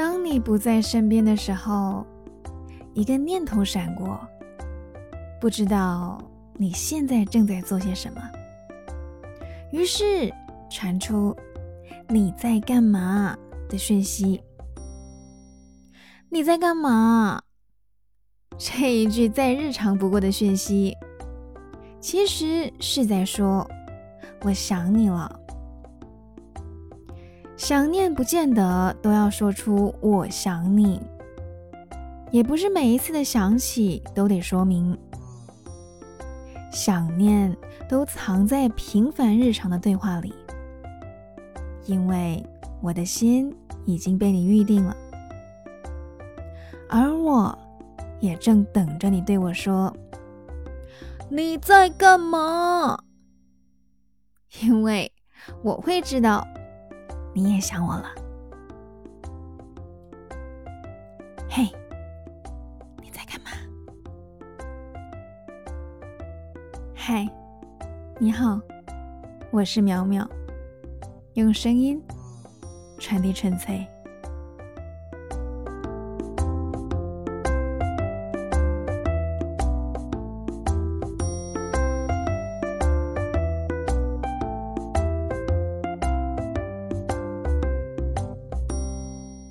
当你不在身边的时候，一个念头闪过，不知道你现在正在做些什么。于是传出“你在干嘛”的讯息。你在干嘛？这一句再日常不过的讯息，其实是在说“我想你了”。想念不见得都要说出“我想你”，也不是每一次的想起都得说明。想念都藏在平凡日常的对话里，因为我的心已经被你预定了，而我也正等着你对我说：“你在干嘛？”因为我会知道你也想我了。嘿。你在干嘛嗨，你好，我是苗苗，用声音传递纯粹。